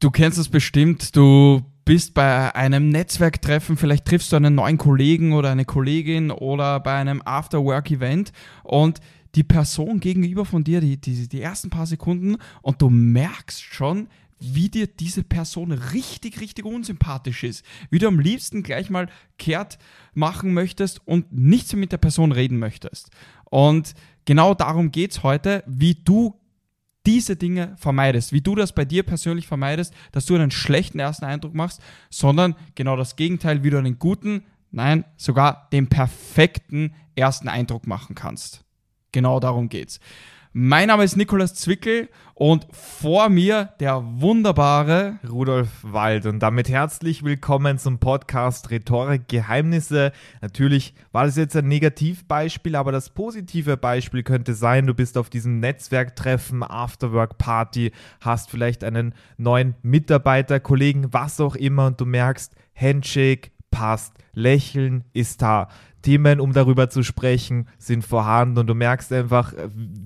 Du kennst es bestimmt, du bist bei einem Netzwerktreffen, vielleicht triffst du einen neuen Kollegen oder eine Kollegin oder bei einem After-Work-Event und die Person gegenüber von dir, die, die, die ersten paar Sekunden und du merkst schon, wie dir diese Person richtig, richtig unsympathisch ist. Wie du am liebsten gleich mal kehrt machen möchtest und nichts mehr mit der Person reden möchtest. Und genau darum geht es heute, wie du diese Dinge vermeidest, wie du das bei dir persönlich vermeidest, dass du einen schlechten ersten Eindruck machst, sondern genau das Gegenteil, wie du einen guten, nein, sogar den perfekten ersten Eindruck machen kannst. Genau darum geht's. Mein Name ist Nikolas Zwickel und vor mir der wunderbare Rudolf Wald. Und damit herzlich willkommen zum Podcast Rhetorik Geheimnisse. Natürlich war das jetzt ein Negativbeispiel, aber das positive Beispiel könnte sein, du bist auf diesem Netzwerktreffen, Afterwork Party, hast vielleicht einen neuen Mitarbeiter, Kollegen, was auch immer und du merkst, Handshake passt, Lächeln ist da. Themen, um darüber zu sprechen, sind vorhanden und du merkst einfach,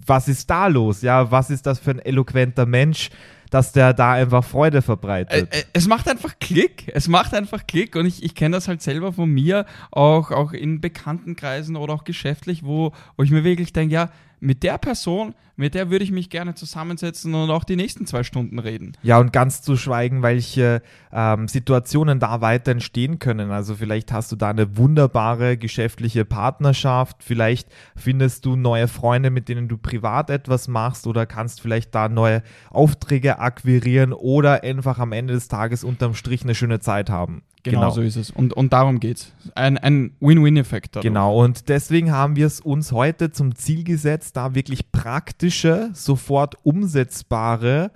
was ist da los? Ja, was ist das für ein eloquenter Mensch? dass der da einfach Freude verbreitet. Äh, äh, es macht einfach Klick. Es macht einfach Klick und ich, ich kenne das halt selber von mir, auch, auch in Bekanntenkreisen oder auch geschäftlich, wo, wo ich mir wirklich denke, ja, mit der Person, mit der würde ich mich gerne zusammensetzen und auch die nächsten zwei Stunden reden. Ja, und ganz zu schweigen, welche ähm, Situationen da weiter entstehen können. Also vielleicht hast du da eine wunderbare geschäftliche Partnerschaft, vielleicht findest du neue Freunde, mit denen du privat etwas machst oder kannst vielleicht da neue Aufträge akquirieren oder einfach am Ende des Tages unterm Strich eine schöne Zeit haben. Genau, genau, so ist es. Und, und darum geht es. Ein, ein Win-Win-Effekt. Genau, und deswegen haben wir es uns heute zum Ziel gesetzt, da wirklich praktische, sofort umsetzbare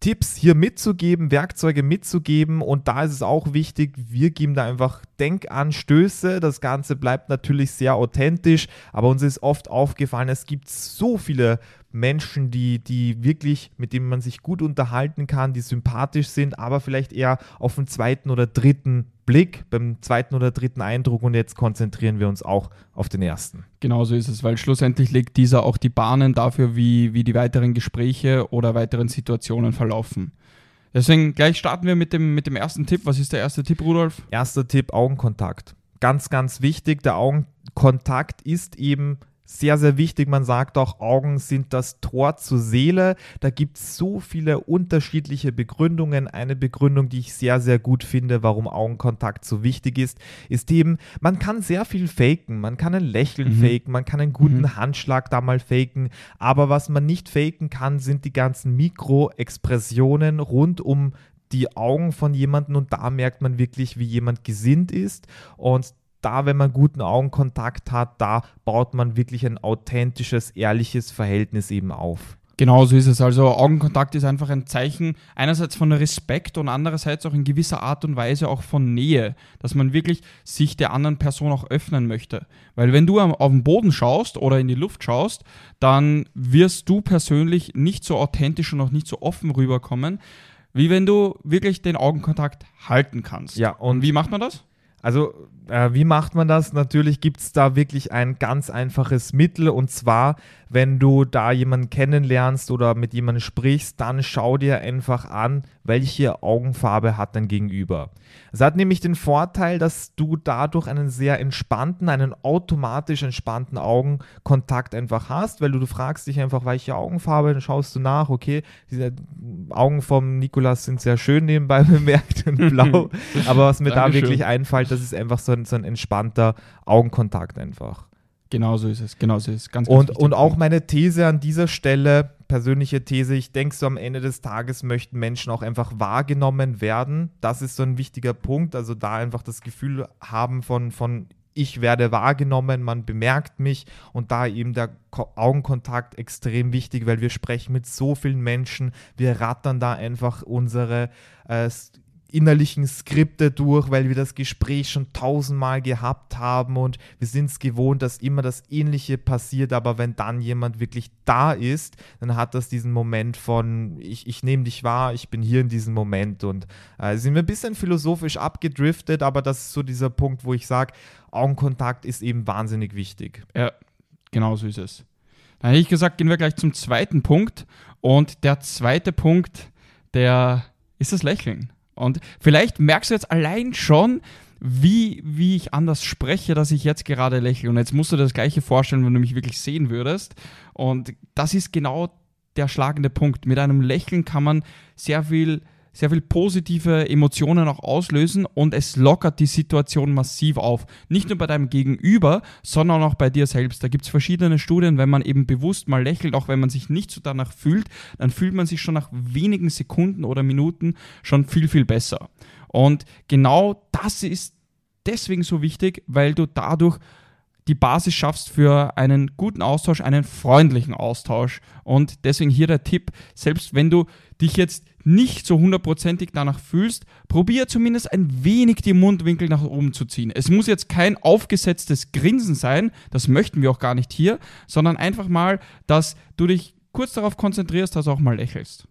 Tipps hier mitzugeben, Werkzeuge mitzugeben. Und da ist es auch wichtig, wir geben da einfach Denkanstöße. Das Ganze bleibt natürlich sehr authentisch, aber uns ist oft aufgefallen, es gibt so viele Menschen, die, die wirklich, mit denen man sich gut unterhalten kann, die sympathisch sind, aber vielleicht eher auf den zweiten oder dritten Blick, beim zweiten oder dritten Eindruck und jetzt konzentrieren wir uns auch auf den ersten. Genau so ist es, weil schlussendlich legt dieser auch die Bahnen dafür, wie, wie die weiteren Gespräche oder weiteren Situationen verlaufen. Deswegen gleich starten wir mit dem, mit dem ersten Tipp. Was ist der erste Tipp, Rudolf? Erster Tipp, Augenkontakt. Ganz, ganz wichtig. Der Augenkontakt ist eben sehr, sehr wichtig. Man sagt auch, Augen sind das Tor zur Seele. Da gibt es so viele unterschiedliche Begründungen. Eine Begründung, die ich sehr, sehr gut finde, warum Augenkontakt so wichtig ist, ist eben, man kann sehr viel faken. Man kann ein Lächeln mhm. faken, man kann einen guten mhm. Handschlag da mal faken. Aber was man nicht faken kann, sind die ganzen Mikroexpressionen rund um die Augen von jemandem und da merkt man wirklich, wie jemand gesinnt ist und da, wenn man guten Augenkontakt hat, da baut man wirklich ein authentisches, ehrliches Verhältnis eben auf. Genau so ist es. Also Augenkontakt ist einfach ein Zeichen einerseits von Respekt und andererseits auch in gewisser Art und Weise auch von Nähe, dass man wirklich sich der anderen Person auch öffnen möchte. Weil wenn du auf den Boden schaust oder in die Luft schaust, dann wirst du persönlich nicht so authentisch und auch nicht so offen rüberkommen, wie wenn du wirklich den Augenkontakt halten kannst. Ja, und wie macht man das? Also, äh, wie macht man das? Natürlich gibt es da wirklich ein ganz einfaches Mittel und zwar, wenn du da jemanden kennenlernst oder mit jemandem sprichst, dann schau dir einfach an, welche Augenfarbe hat dein Gegenüber. Es hat nämlich den Vorteil, dass du dadurch einen sehr entspannten, einen automatisch entspannten Augenkontakt einfach hast, weil du, du fragst dich einfach, welche Augenfarbe, dann schaust du nach, okay, diese Augen vom Nikolas sind sehr schön nebenbei bemerkt und blau, aber was mir da wirklich einfällt, das ist einfach so ein, so ein entspannter Augenkontakt einfach. Genau so ist es, genau so ist es. Ganz, ganz und, und auch meine These an dieser Stelle, persönliche These, ich denke so am Ende des Tages möchten Menschen auch einfach wahrgenommen werden. Das ist so ein wichtiger Punkt. Also da einfach das Gefühl haben von, von ich werde wahrgenommen, man bemerkt mich und da eben der Augenkontakt extrem wichtig, weil wir sprechen mit so vielen Menschen, wir rattern da einfach unsere äh, innerlichen Skripte durch, weil wir das Gespräch schon tausendmal gehabt haben und wir sind es gewohnt, dass immer das Ähnliche passiert, aber wenn dann jemand wirklich da ist, dann hat das diesen Moment von, ich, ich nehme dich wahr, ich bin hier in diesem Moment und äh, sind wir ein bisschen philosophisch abgedriftet, aber das ist so dieser Punkt, wo ich sage, Augenkontakt ist eben wahnsinnig wichtig. Ja, genau so ist es. Dann hätte ich gesagt, gehen wir gleich zum zweiten Punkt und der zweite Punkt, der ist das Lächeln. Und vielleicht merkst du jetzt allein schon, wie, wie ich anders spreche, dass ich jetzt gerade lächle. Und jetzt musst du dir das gleiche vorstellen, wenn du mich wirklich sehen würdest. Und das ist genau der schlagende Punkt. Mit einem Lächeln kann man sehr viel sehr viel positive Emotionen auch auslösen und es lockert die Situation massiv auf. Nicht nur bei deinem Gegenüber, sondern auch bei dir selbst. Da gibt es verschiedene Studien, wenn man eben bewusst mal lächelt, auch wenn man sich nicht so danach fühlt, dann fühlt man sich schon nach wenigen Sekunden oder Minuten schon viel, viel besser. Und genau das ist deswegen so wichtig, weil du dadurch die Basis schaffst für einen guten Austausch, einen freundlichen Austausch. Und deswegen hier der Tipp, selbst wenn du dich jetzt nicht so hundertprozentig danach fühlst, probier zumindest ein wenig die Mundwinkel nach oben zu ziehen. Es muss jetzt kein aufgesetztes Grinsen sein, das möchten wir auch gar nicht hier, sondern einfach mal, dass du dich kurz darauf konzentrierst, dass du auch mal lächelst.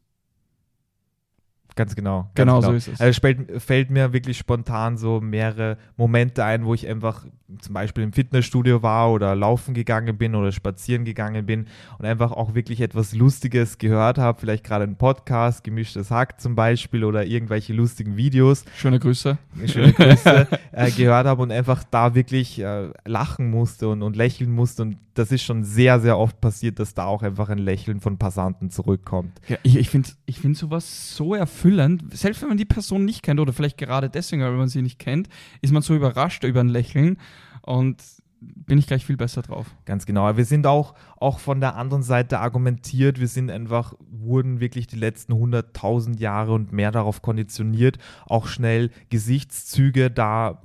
Ganz genau. Ganz genau, genau, so ist es. Also fällt, fällt mir wirklich spontan so mehrere Momente ein, wo ich einfach zum Beispiel im Fitnessstudio war oder laufen gegangen bin oder spazieren gegangen bin und einfach auch wirklich etwas Lustiges gehört habe, vielleicht gerade einen Podcast, gemischtes Hack zum Beispiel oder irgendwelche lustigen Videos. Schöne Grüße. Schöne Grüße äh, gehört habe und einfach da wirklich äh, lachen musste und, und lächeln musste und das ist schon sehr, sehr oft passiert, dass da auch einfach ein Lächeln von Passanten zurückkommt. Ja, ich ich finde ich find sowas so erfüllend. Selbst wenn man die Person nicht kennt oder vielleicht gerade deswegen, weil man sie nicht kennt, ist man so überrascht über ein Lächeln und bin ich gleich viel besser drauf. Ganz genau. Wir sind auch, auch von der anderen Seite argumentiert. Wir sind einfach, wurden wirklich die letzten 100.000 Jahre und mehr darauf konditioniert, auch schnell Gesichtszüge da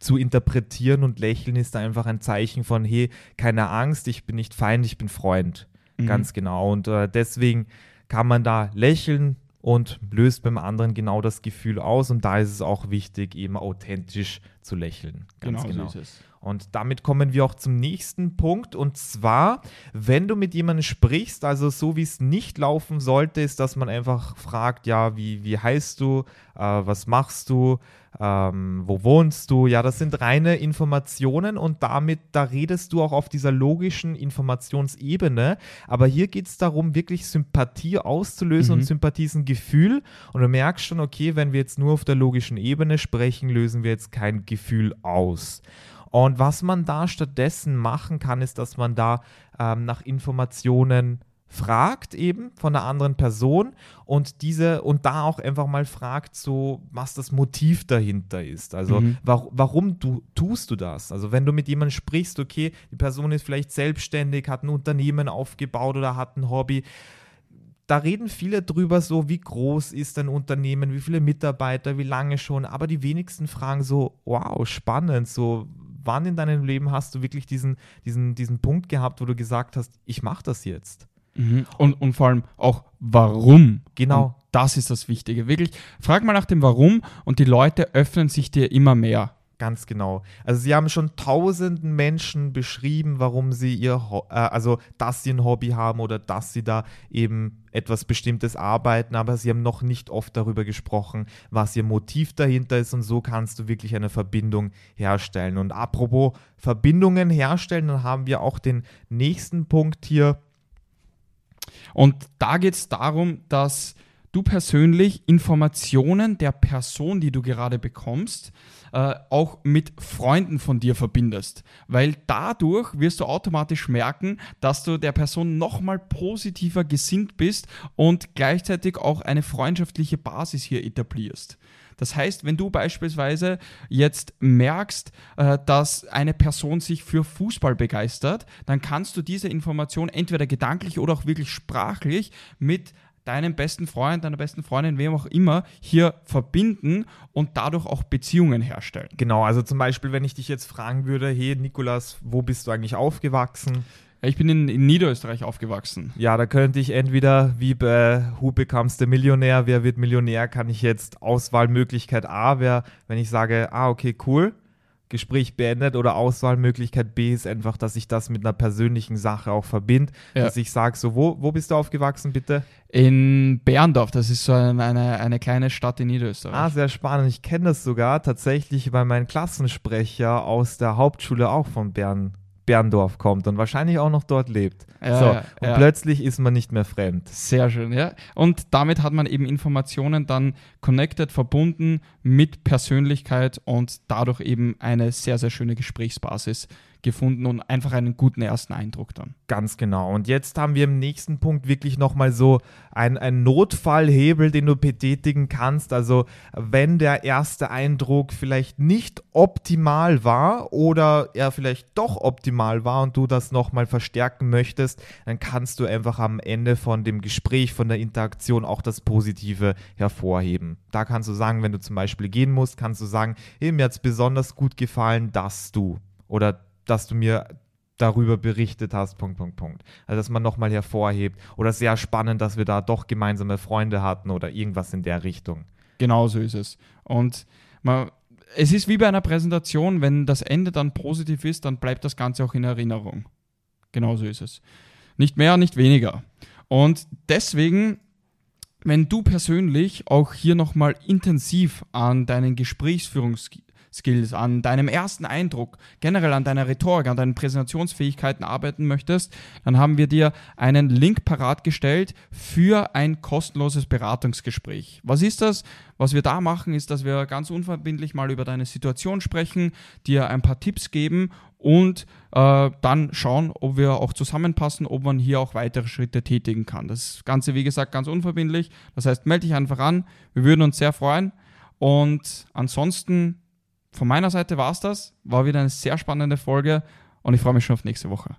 zu interpretieren und lächeln ist da einfach ein Zeichen von, hey, keine Angst, ich bin nicht Feind, ich bin Freund. Mhm. Ganz genau. Und äh, deswegen kann man da lächeln und löst beim anderen genau das Gefühl aus. Und da ist es auch wichtig, eben authentisch zu lächeln. Ganz genau. so ist es. Und damit kommen wir auch zum nächsten Punkt. Und zwar, wenn du mit jemandem sprichst, also so wie es nicht laufen sollte, ist, dass man einfach fragt, ja, wie, wie heißt du, äh, was machst du, ähm, wo wohnst du? Ja, das sind reine Informationen und damit, da redest du auch auf dieser logischen Informationsebene. Aber hier geht es darum, wirklich Sympathie auszulösen Mhm. und Sympathie ist ein Gefühl. Und du merkst schon, okay, wenn wir jetzt nur auf der logischen Ebene sprechen, lösen wir jetzt kein Gefühl aus. Und was man da stattdessen machen kann, ist, dass man da ähm, nach Informationen fragt eben von einer anderen Person und diese und da auch einfach mal fragt so was das Motiv dahinter ist also Mhm. wa warum du tust du das also wenn du mit jemandem sprichst okay die Person ist vielleicht selbstständig hat ein Unternehmen aufgebaut oder hat ein Hobby da reden viele drüber so, wie groß ist ein Unternehmen, wie viele Mitarbeiter, wie lange schon, aber die wenigsten fragen so, wow, spannend, so, wann in deinem Leben hast du wirklich diesen, diesen, diesen Punkt gehabt, wo du gesagt hast, ich mache das jetzt? Mhm. Und, und vor allem auch warum. Genau. Und das ist das Wichtige. Wirklich, frag mal nach dem Warum und die Leute öffnen sich dir immer mehr. Ganz genau. Also sie haben schon tausenden Menschen beschrieben, warum sie ihr, Ho äh, also dass sie ein Hobby haben oder dass sie da eben etwas Bestimmtes arbeiten, aber sie haben noch nicht oft darüber gesprochen, was ihr Motiv dahinter ist und so kannst du wirklich eine Verbindung herstellen. Und apropos Verbindungen herstellen, dann haben wir auch den nächsten Punkt hier. Und da geht es darum, dass du persönlich Informationen der Person, die du gerade bekommst, äh, auch mit Freunden von dir verbindest. Weil dadurch wirst du automatisch merken, dass du der Person nochmal positiver gesinnt bist und gleichzeitig auch eine freundschaftliche Basis hier etablierst. Das heißt, wenn du beispielsweise jetzt merkst, äh, dass eine Person sich für Fußball begeistert, dann kannst du diese Information entweder gedanklich oder auch wirklich sprachlich mit deinem besten Freund, deiner besten Freundin, wem auch immer, hier verbinden und dadurch auch Beziehungen herstellen. Genau, also zum Beispiel, wenn ich dich jetzt fragen würde, hey Nikolas, wo bist du eigentlich aufgewachsen? Ich bin in, in Niederösterreich aufgewachsen. Ja, da könnte ich entweder wie bei Who Becomes the Millionär, wer wird Millionär, kann ich jetzt Auswahlmöglichkeit A wäre, wenn ich sage, ah, okay, cool, Gespräch beendet oder Auswahlmöglichkeit B ist einfach, dass ich das mit einer persönlichen Sache auch verbinde. Ja. Dass ich sage, so, wo, wo bist du aufgewachsen, bitte? In Berndorf, das ist so eine, eine, eine kleine Stadt in Niederösterreich. Ah, sehr spannend. Ich kenne das sogar tatsächlich bei meinem Klassensprecher aus der Hauptschule auch von Bern, Berndorf kommt und wahrscheinlich auch noch dort lebt. Ja, so, ja, und ja. plötzlich ist man nicht mehr fremd. Sehr schön, ja. Und damit hat man eben Informationen dann connected, verbunden mit Persönlichkeit und dadurch eben eine sehr, sehr schöne Gesprächsbasis gefunden und einfach einen guten ersten Eindruck dann. Ganz genau. Und jetzt haben wir im nächsten Punkt wirklich nochmal so einen Notfallhebel, den du betätigen kannst. Also wenn der erste Eindruck vielleicht nicht optimal war oder er vielleicht doch optimal war und du das nochmal verstärken möchtest, dann kannst du einfach am Ende von dem Gespräch, von der Interaktion auch das Positive hervorheben. Da kannst du sagen, wenn du zum Beispiel gehen musst, kannst du sagen, hey, mir hat es besonders gut gefallen, dass du oder dass du mir darüber berichtet hast, Punkt, Punkt, Punkt. Also, dass man nochmal hervorhebt. Oder sehr spannend, dass wir da doch gemeinsame Freunde hatten oder irgendwas in der Richtung. Genau so ist es. Und man, es ist wie bei einer Präsentation, wenn das Ende dann positiv ist, dann bleibt das Ganze auch in Erinnerung. Genau so ist es. Nicht mehr, nicht weniger. Und deswegen, wenn du persönlich auch hier nochmal intensiv an deinen Gesprächsführungsskills, an deinem ersten Eindruck, generell an deiner Rhetorik, an deinen Präsentationsfähigkeiten arbeiten möchtest, dann haben wir dir einen Link parat gestellt für ein kostenloses Beratungsgespräch. Was ist das? Was wir da machen, ist, dass wir ganz unverbindlich mal über deine Situation sprechen, dir ein paar Tipps geben und äh, dann schauen, ob wir auch zusammenpassen, ob man hier auch weitere Schritte tätigen kann. Das Ganze, wie gesagt, ganz unverbindlich. Das heißt, melde dich einfach an. Wir würden uns sehr freuen. Und ansonsten, von meiner Seite war es das. War wieder eine sehr spannende Folge und ich freue mich schon auf nächste Woche.